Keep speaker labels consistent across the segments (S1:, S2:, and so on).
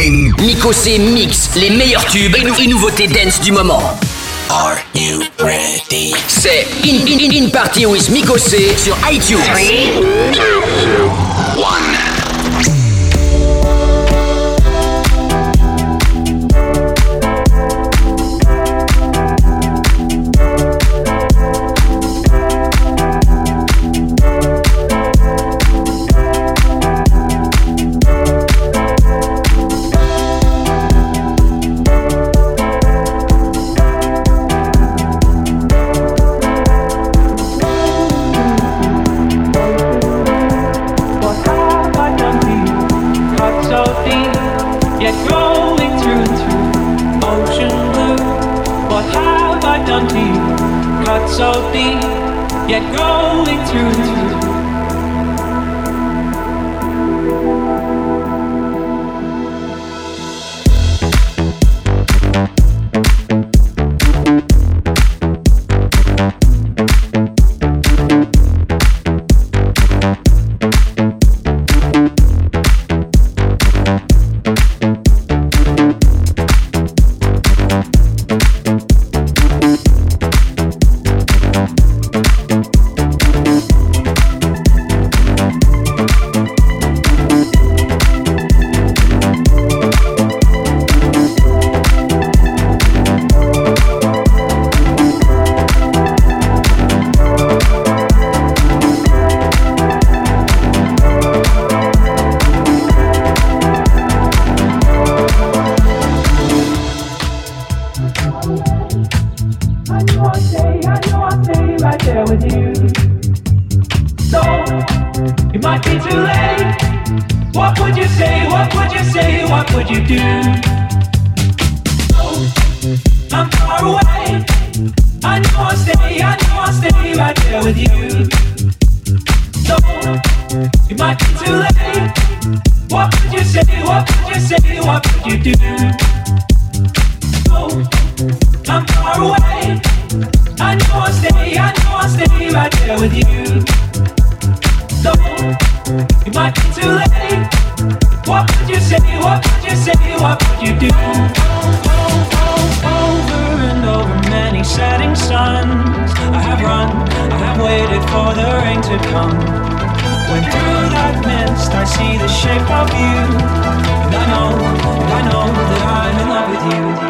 S1: Gang.
S2: Nico C mix les meilleurs tubes et, nou et nouveautés dance du moment.
S1: Are you ready?
S2: C'est in, in, in, Party with Nico sur iTunes.
S3: 3, 2, 1. to come. When through that mist I see the shape of you, and I know, and I know that I'm in love with you.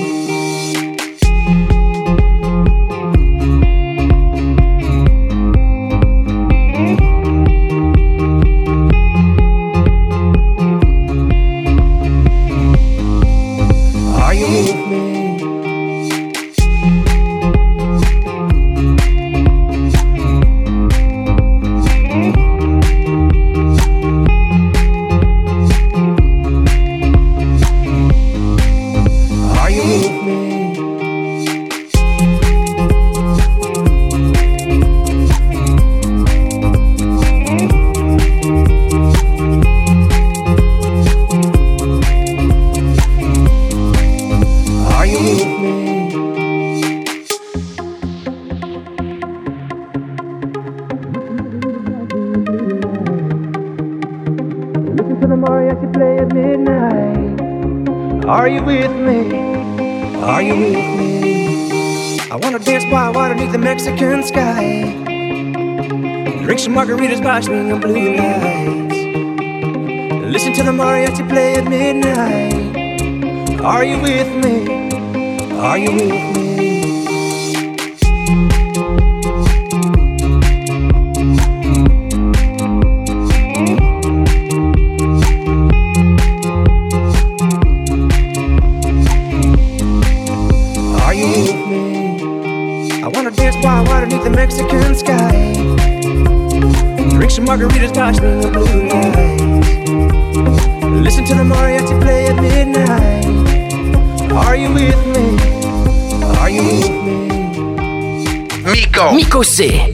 S4: watch me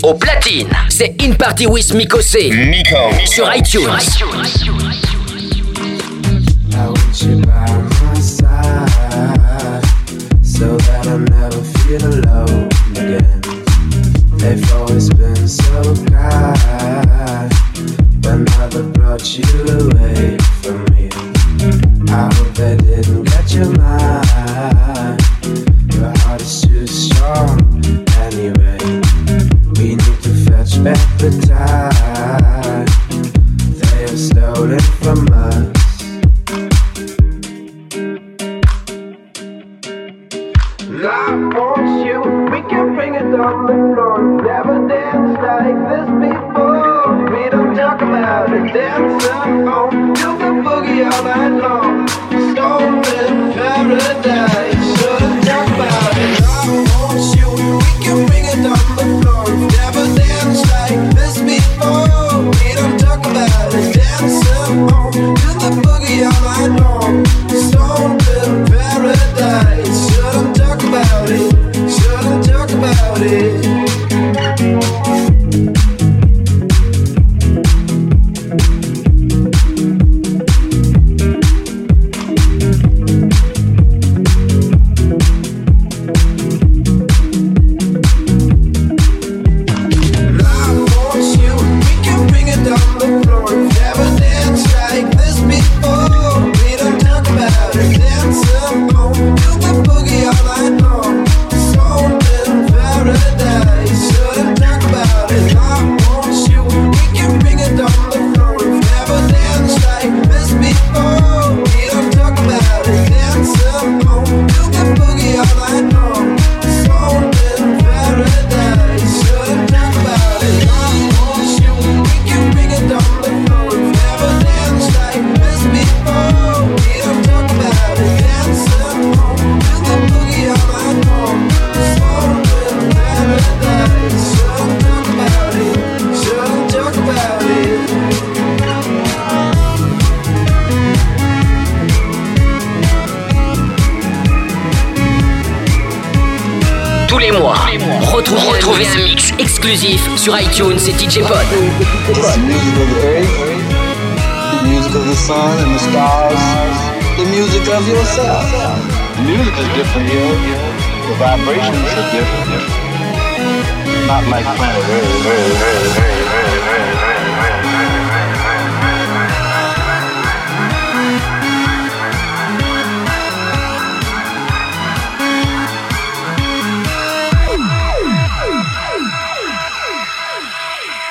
S2: au platine. C'est In Party with Miko. Sur iTunes. Sur
S5: iTunes. back the time.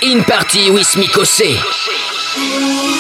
S5: In
S2: Party with Mikosé.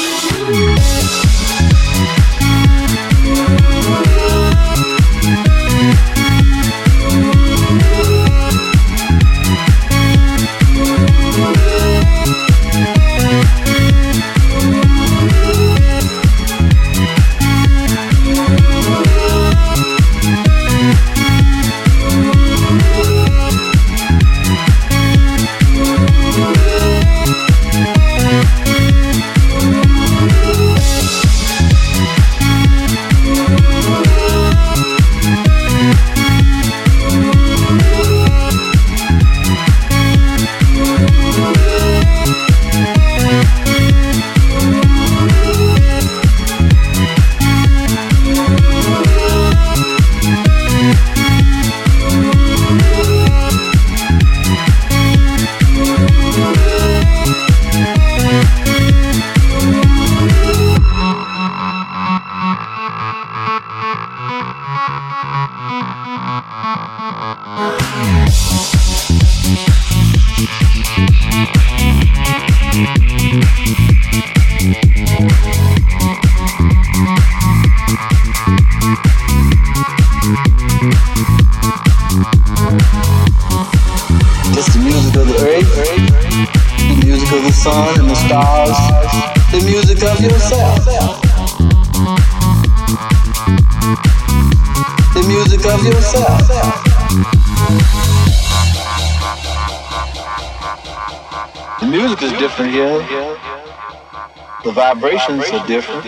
S6: Vibrations are different.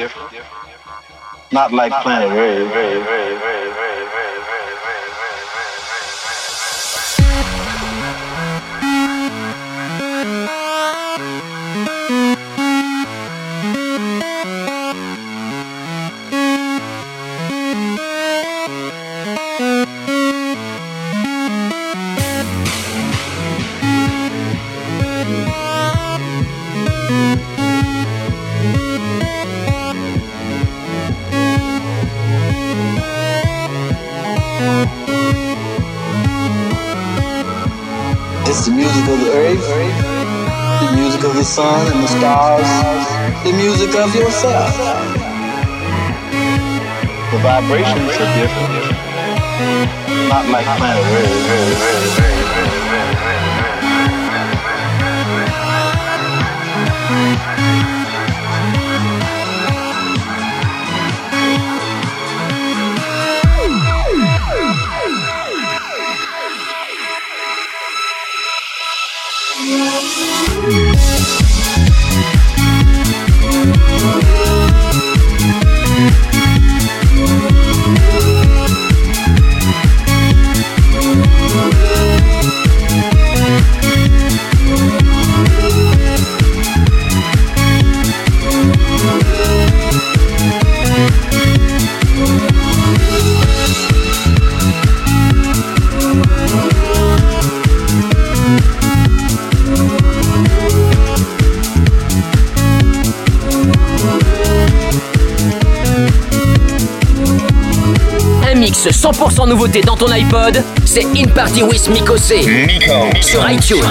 S6: Not like planet Earth. Sun and the stars, the music of yourself. The vibrations are different, not like planet Earth.
S7: Ce 100% nouveauté dans ton iPod, c'est In Party with Miko C. Sur iTunes.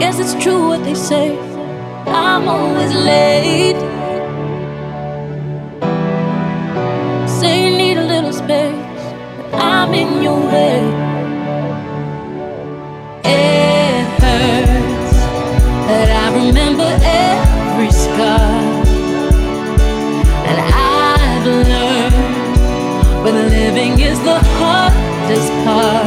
S8: Guess it's true what they say. I'm always late. Say you need a little space, but I'm in your way. It hurts, but I remember every scar. And I've learned when living is the hardest part.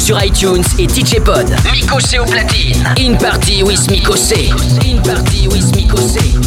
S2: Sur iTunes et DJ Pod. Mikosé au platine. In Party with Mikosé. In Party with Mikosé. In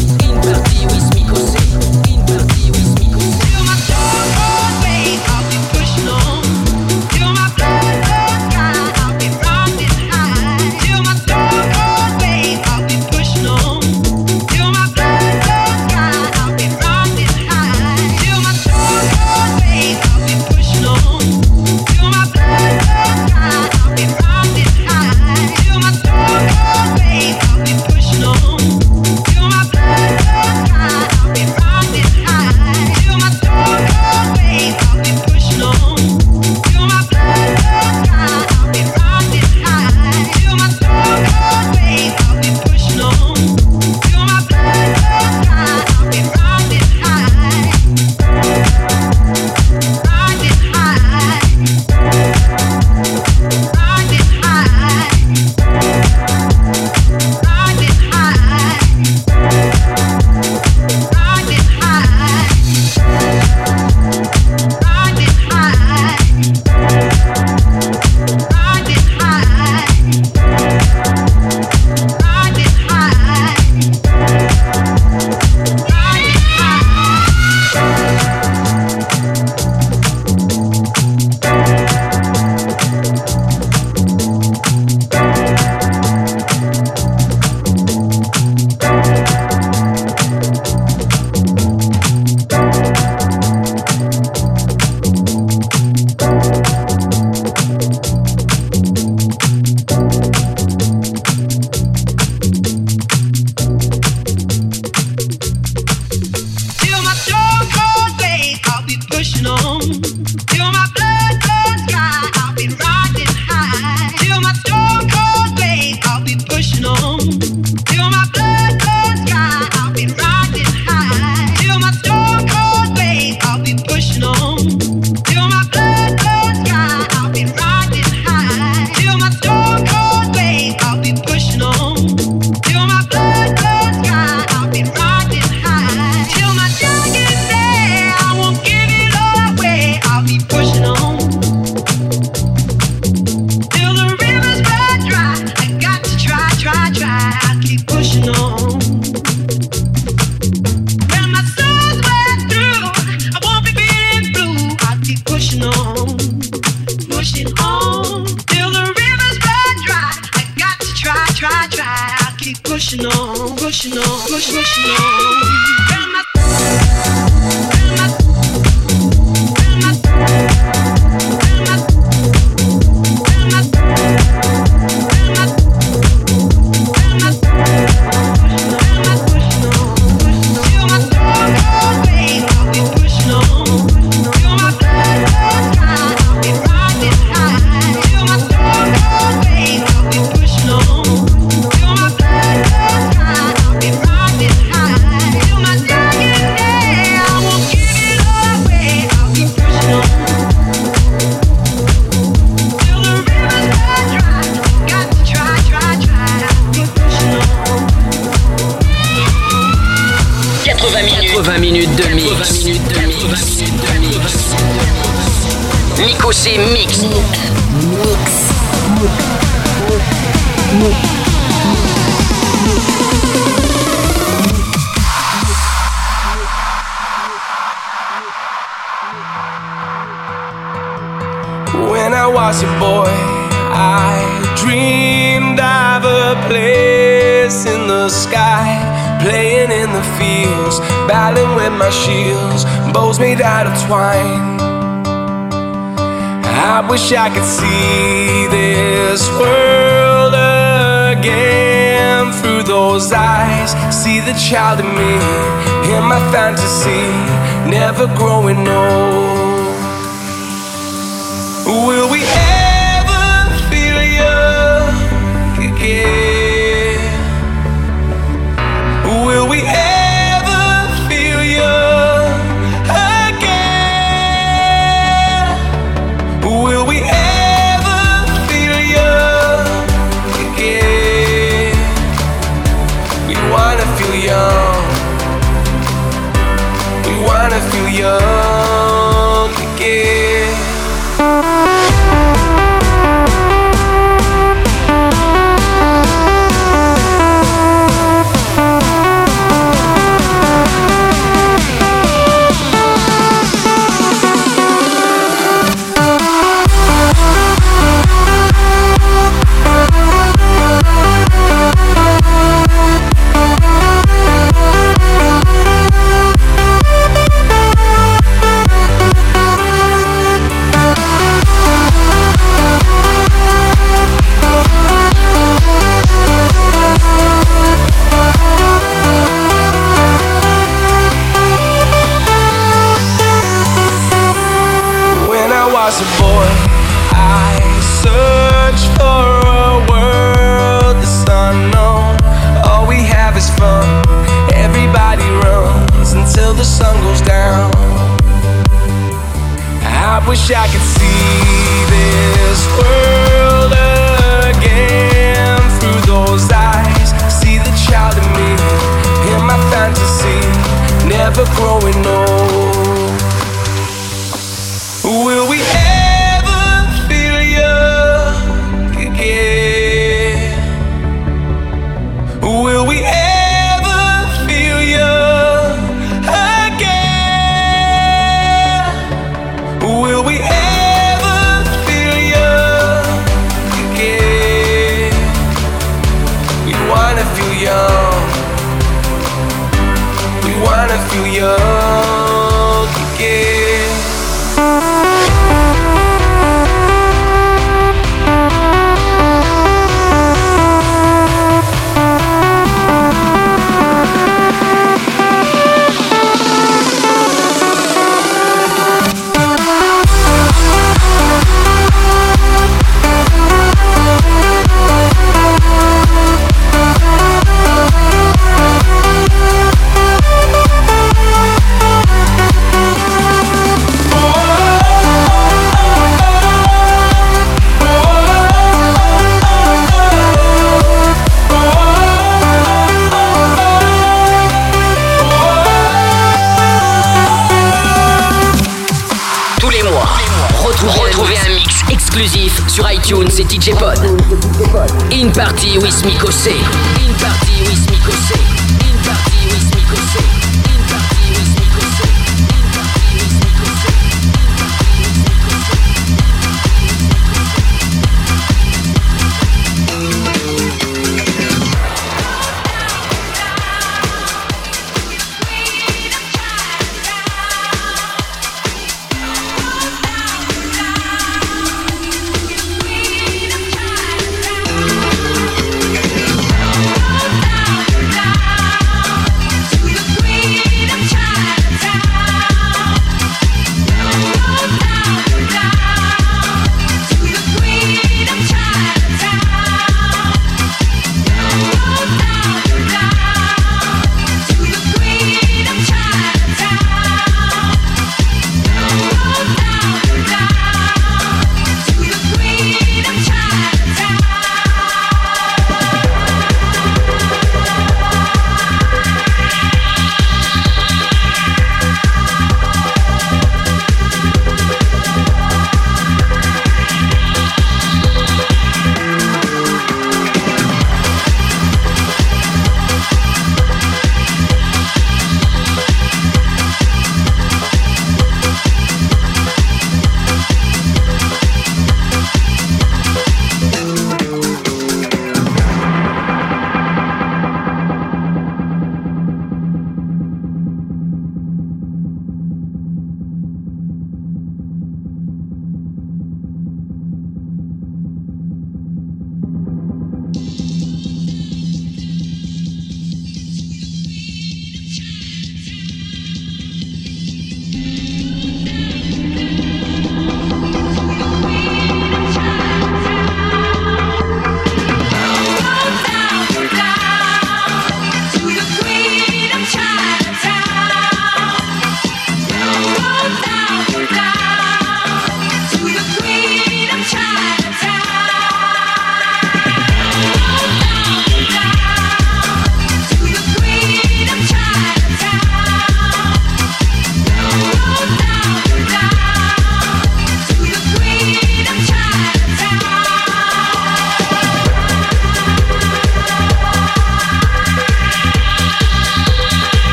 S2: cósmicos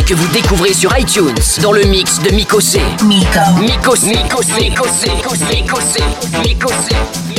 S2: que vous découvrez sur iTunes dans le mix de
S8: Mikosé. Mikosé. Mikosé. Mikosé. Mikosé. Mikosé. Mikosé.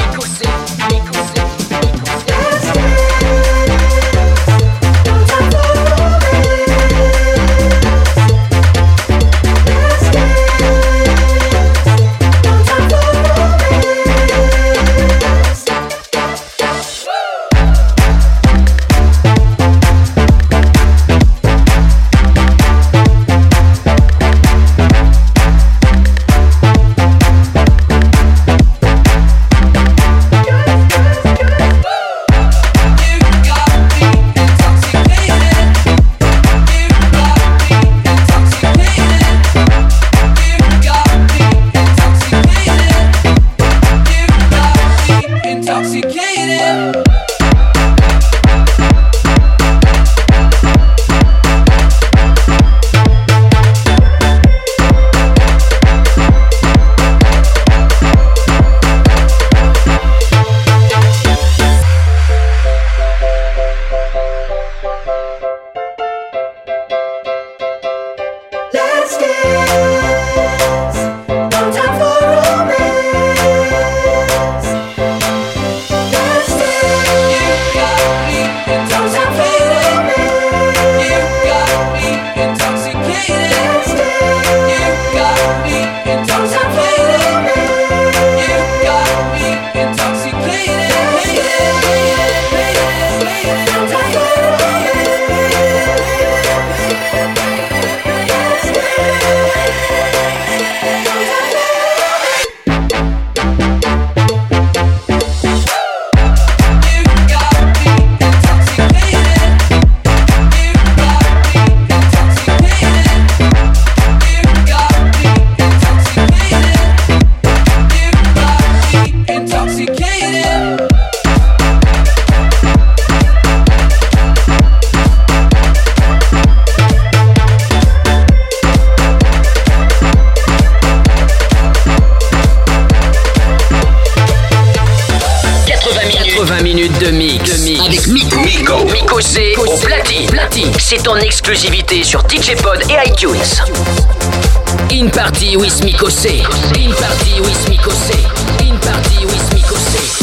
S8: c'est en exclusivité sur DJ Pod et iTunes. In Party with Mikosé. In Party with Mikosé. In Party with Mikosé.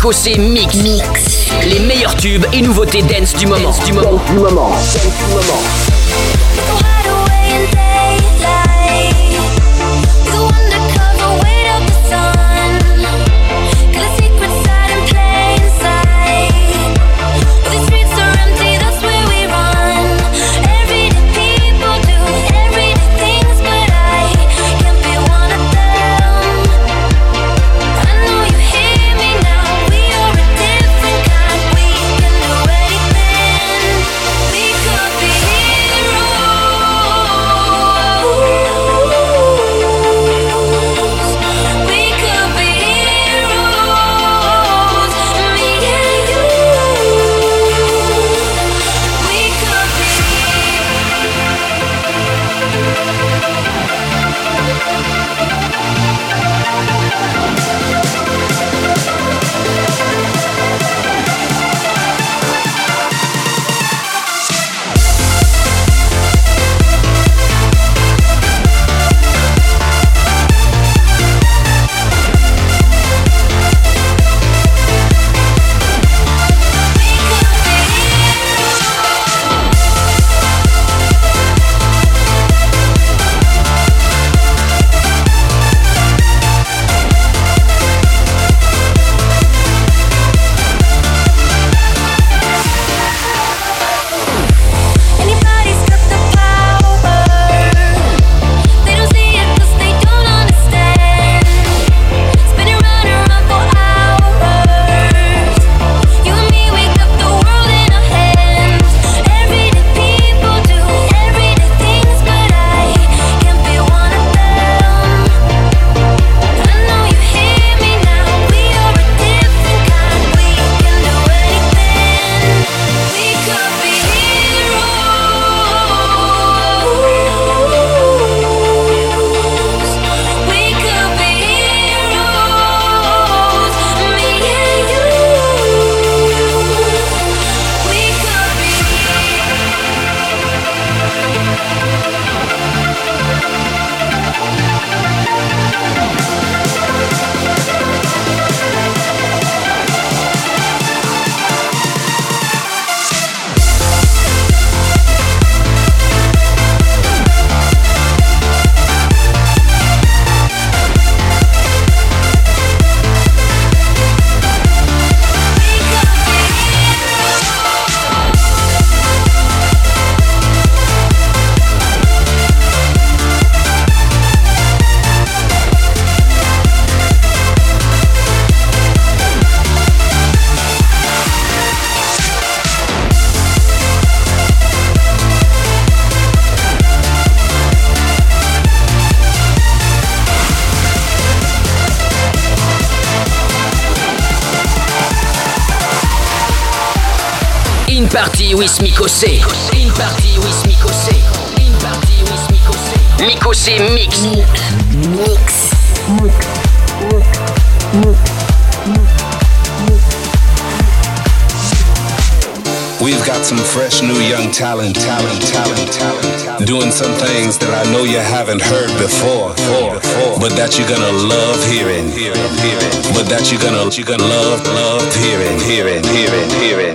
S8: écossais Mix. Mix. Les meilleurs tubes et nouveautés dance du moment. Dance du moment.
S7: Dance du moment. Dance
S2: du moment. With Mikosé. In Party with Mikosé. In Party with Mikosé. Mikosé Mix.
S7: Mix.
S6: We've got some fresh new young talent, talent, talent, talent, talent. Doing some things that I know you haven't heard before, before, before. But that you're gonna love hearing, hearing, hearing. But that you're gonna, you're gonna love, love hearing, hearing, hearing, hearing,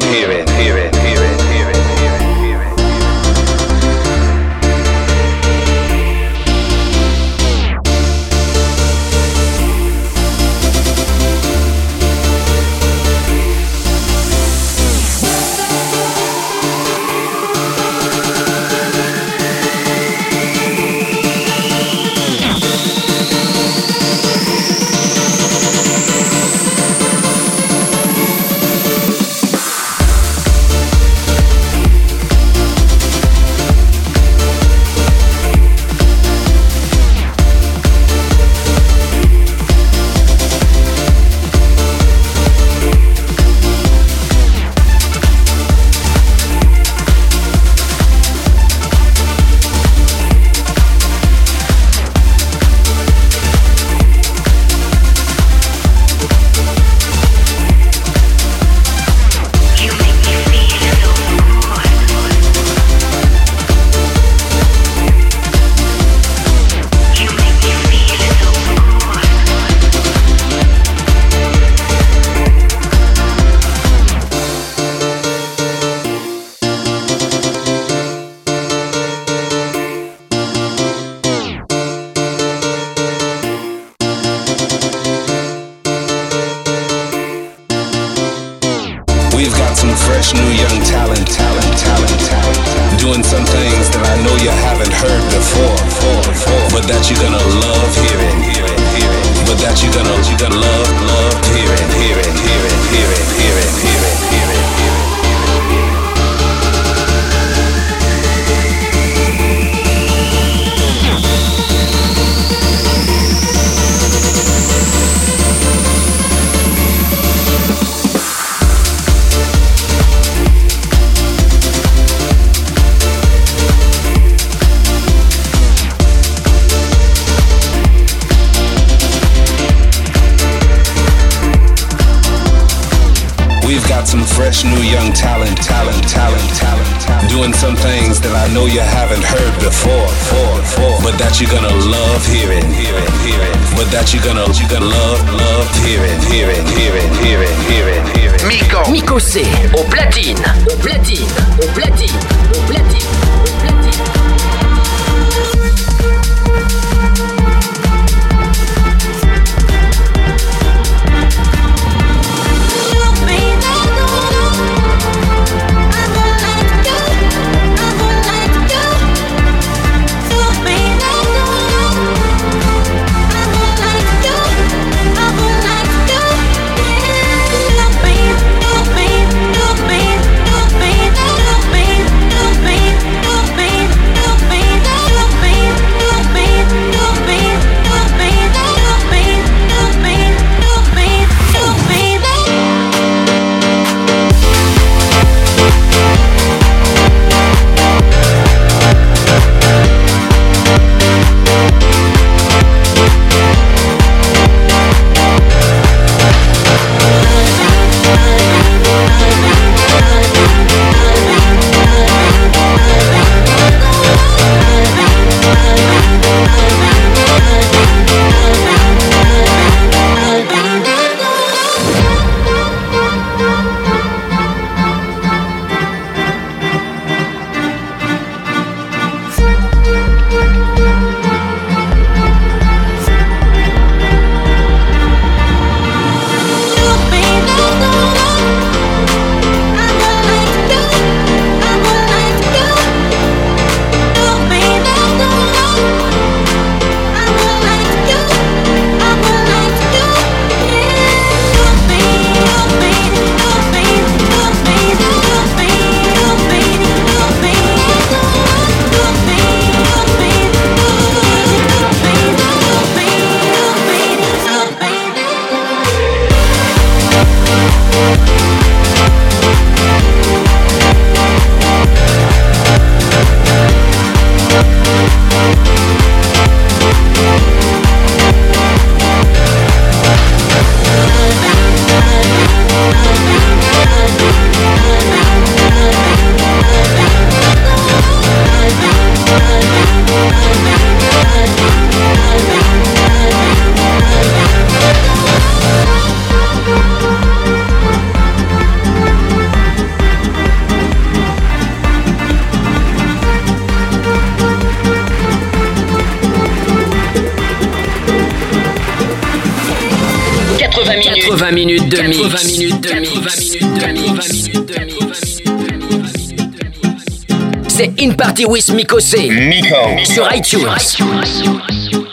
S9: c'est In Party with Mikosé.
S6: Miko.
S9: Sur iTunes. Sur iTunes.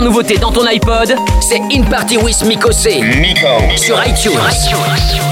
S9: 100% nouveautés dans ton iPod, c'est In Party with Mikosé.
S6: Nico.
S9: Sur iTunes.
S10: Sur iTunes.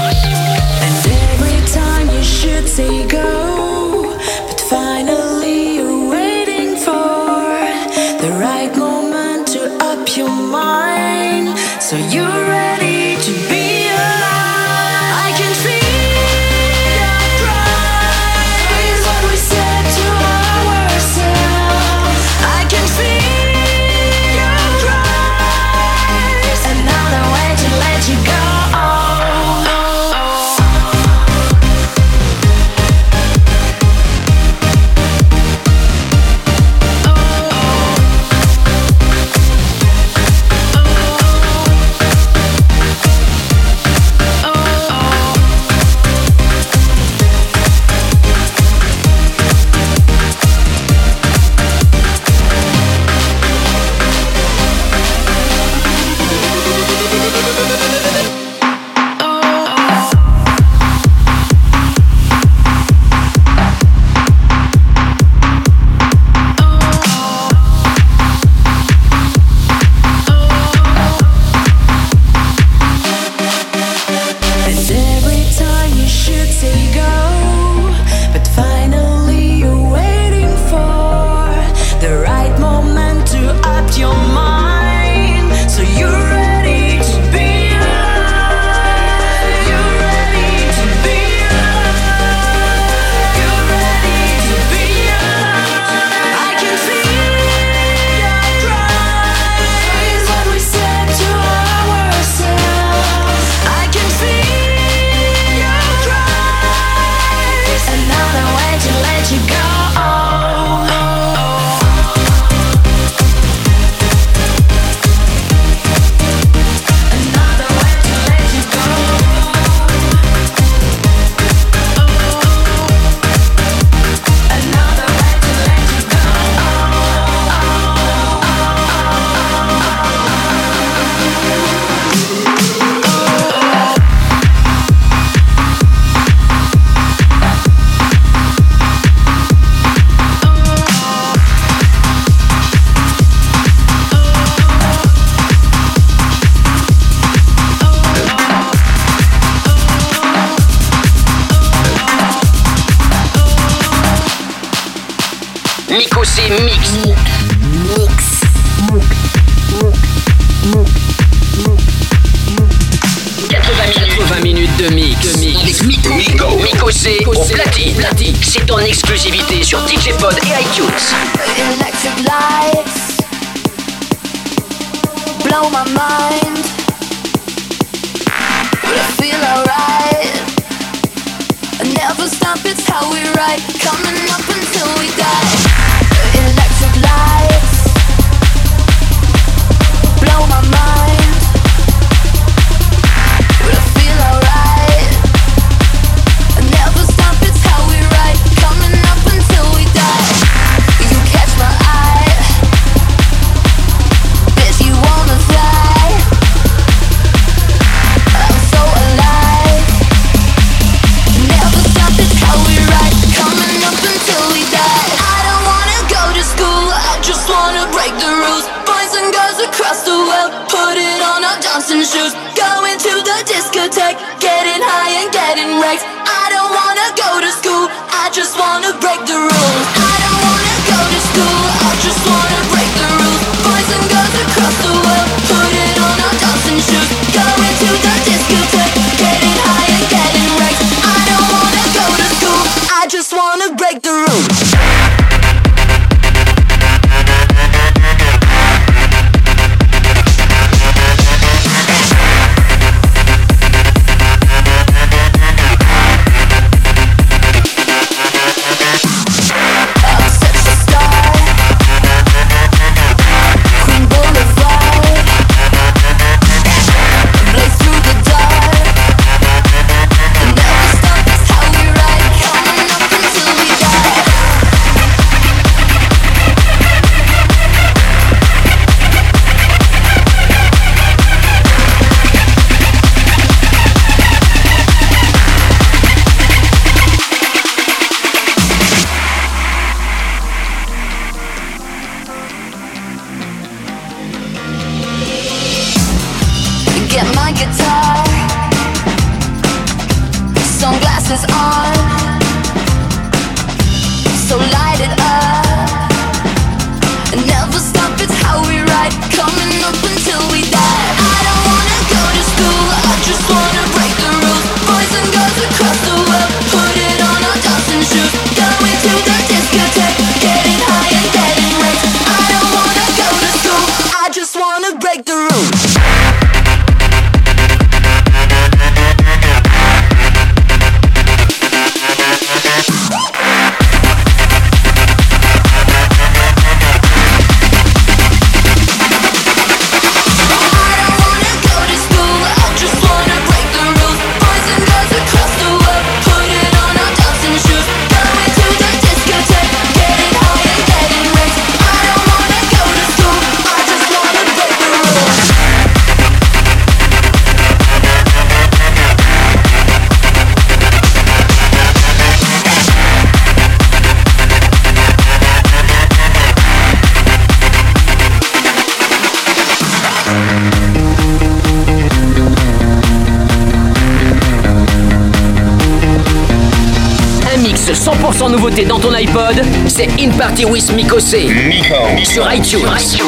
S10: Nico. sur iTunes.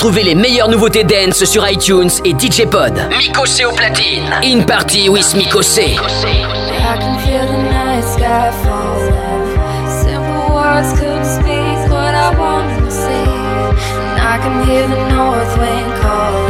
S2: Retrouvez les meilleures nouveautés dance sur iTunes et DJ Pod. Miko C au platine. In Party with
S8: Miko C. I can hear the north wind call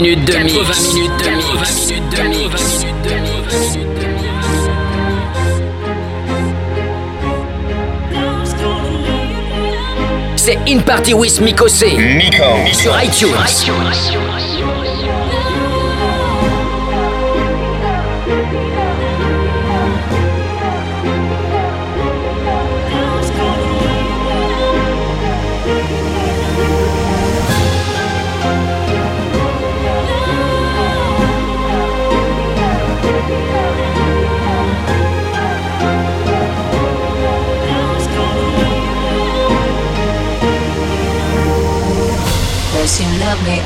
S2: minutes de mix. 80 minutes de mix. C'est In Party with Mikosé. Sur iTunes.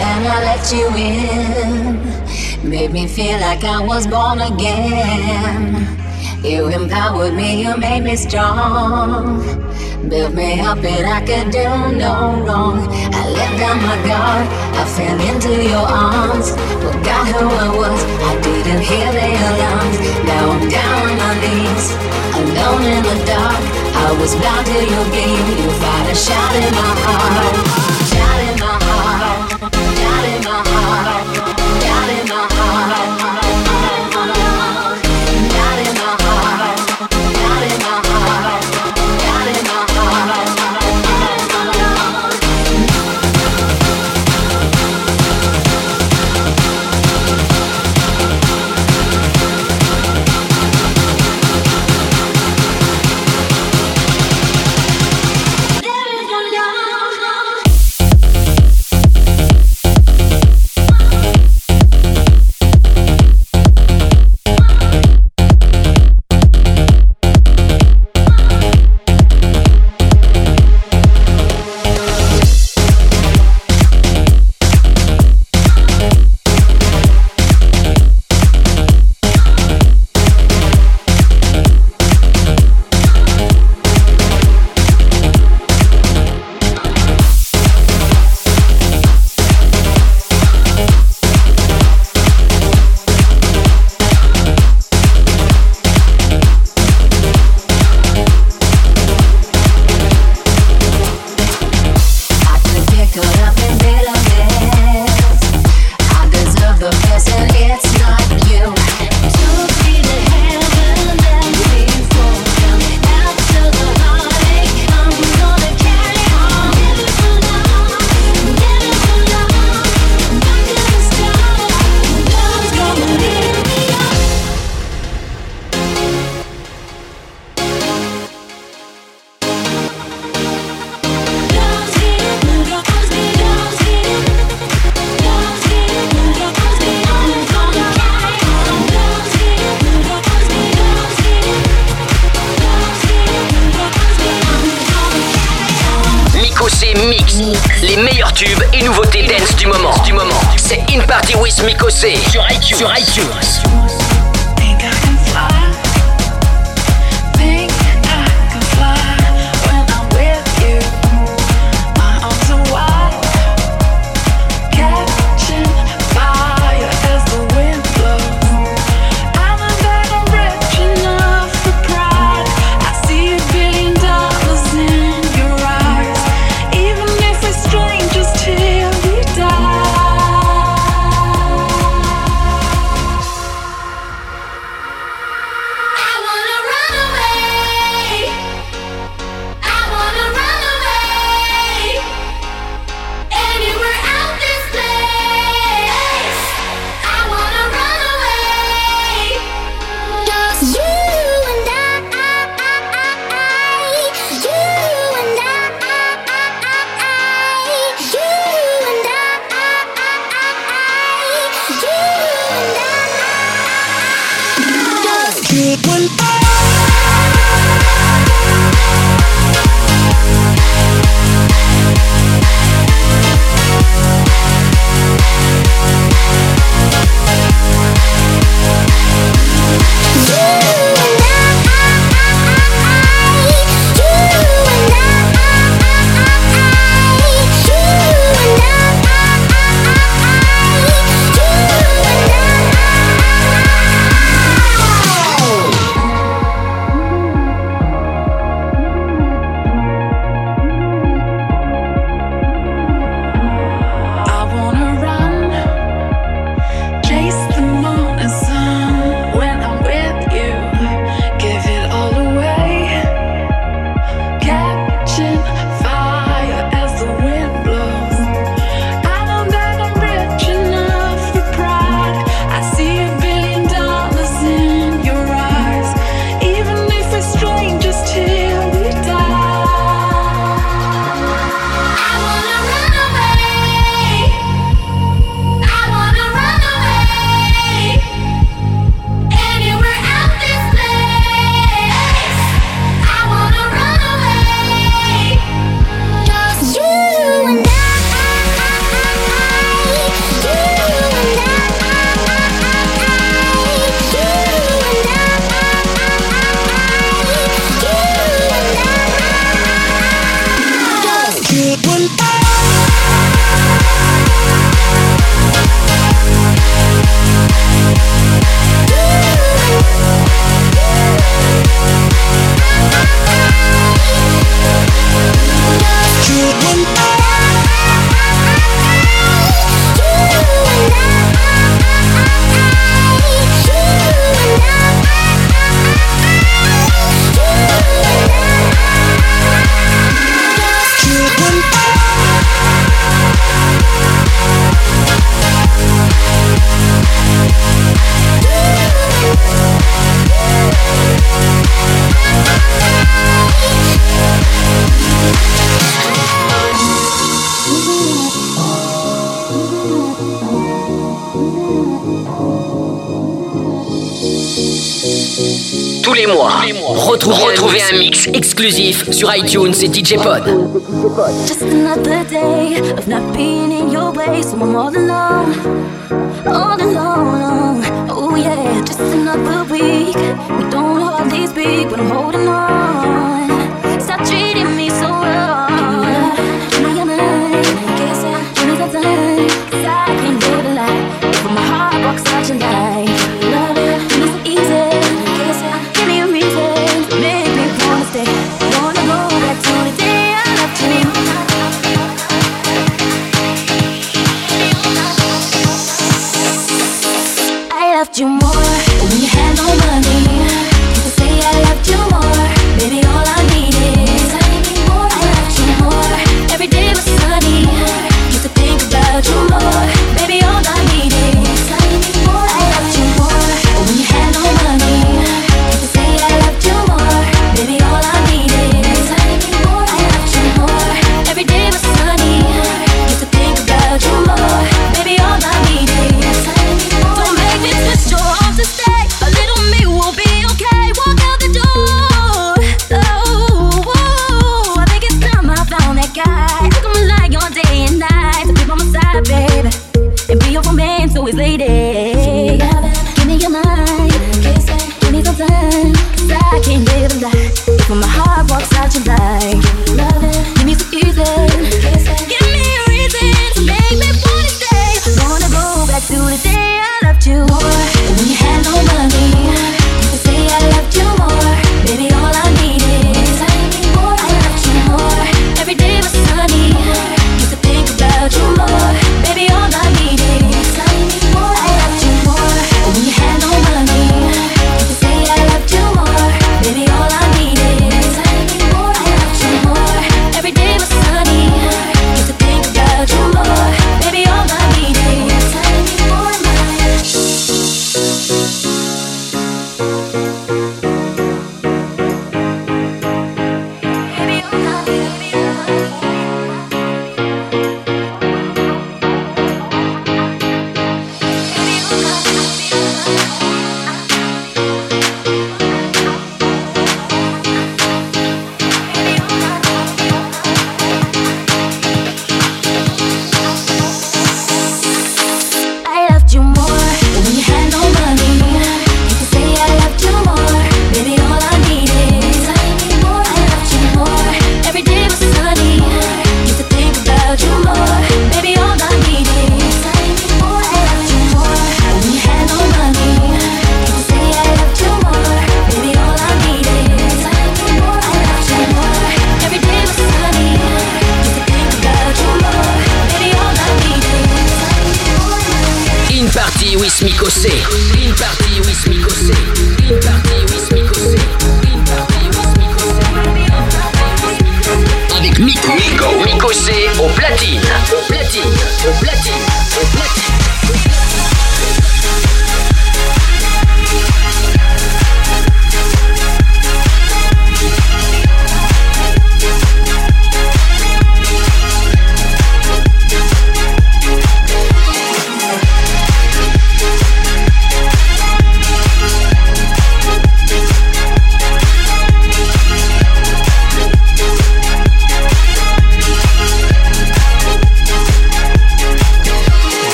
S10: and I let you in. Made me feel like I was born again. You empowered me, you made me strong. Built me up and I could do no wrong. I let down my guard, I fell into your arms. Forgot who I was, I didn't hear the alarms. Now I'm down on my knees, alone in the dark. I was blind to your game, you fired a shot in my heart.
S2: exclusif sur iTunes et DJ Pod.
S7: Just another day of not being in your way, so I'm all alone. All alone, oh yeah. Just another week. We don't hardly speak, but I'm holding on. Stop treating me so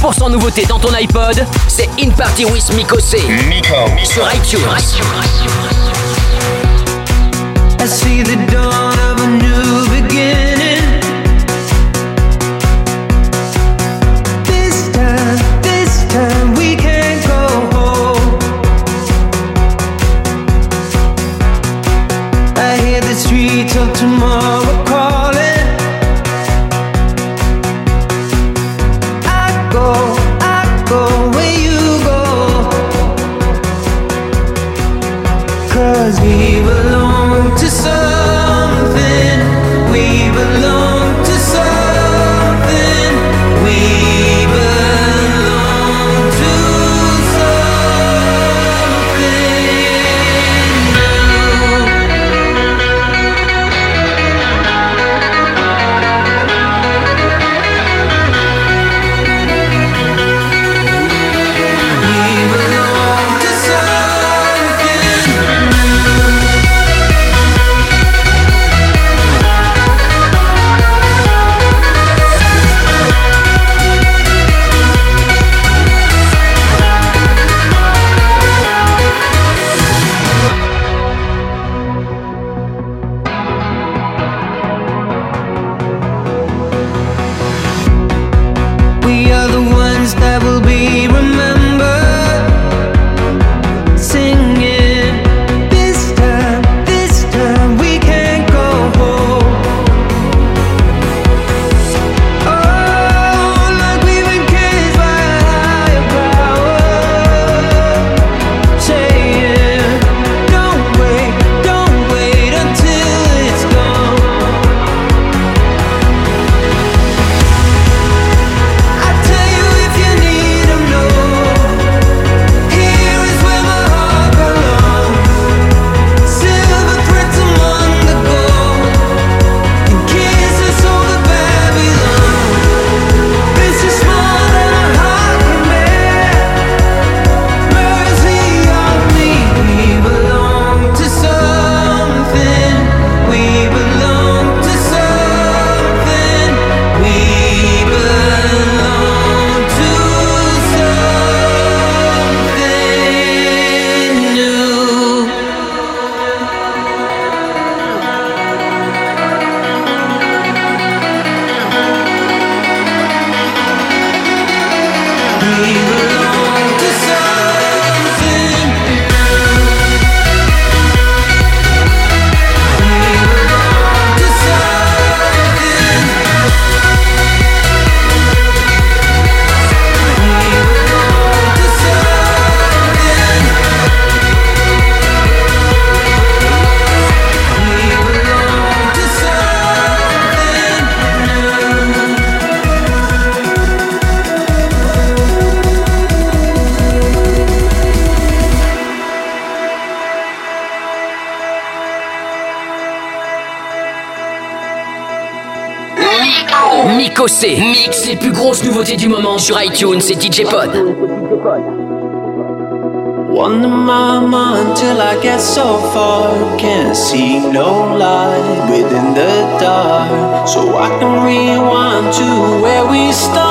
S2: 100% nouveauté dans ton iPod, c'est In Party with Miko C. Sur iTunes.
S11: I see the dawn
S2: C. Mix les plus grosses nouveautés du moment sur iTunes et DJ Pod.
S11: Wonder mama until I get so far Can't see no light within the dark So I can rewind to where we started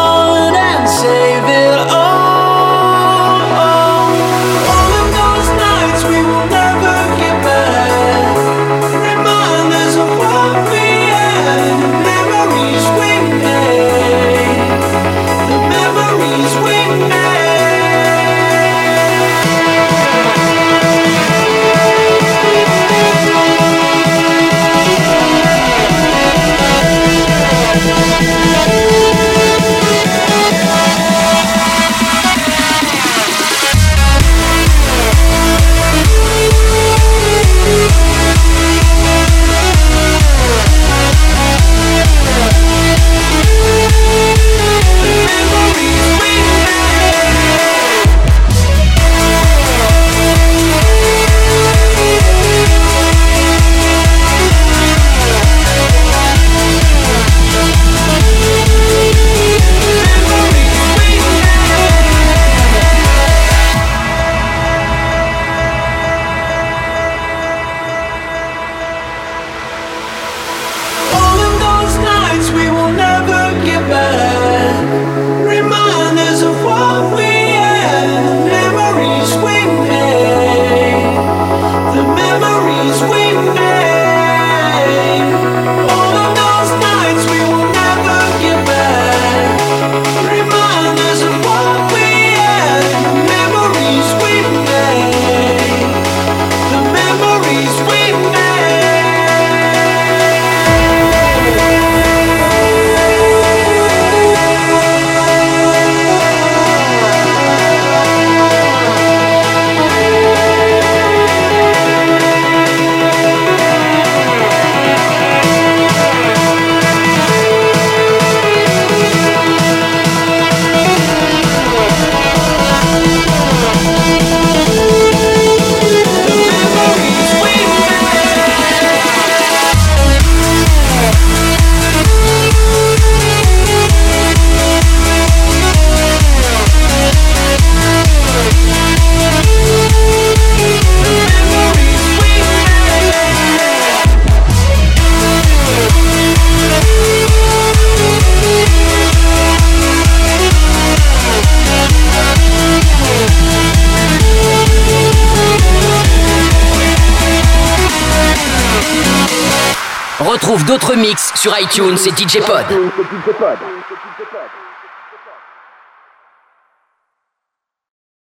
S2: Tunes et DJ Pod.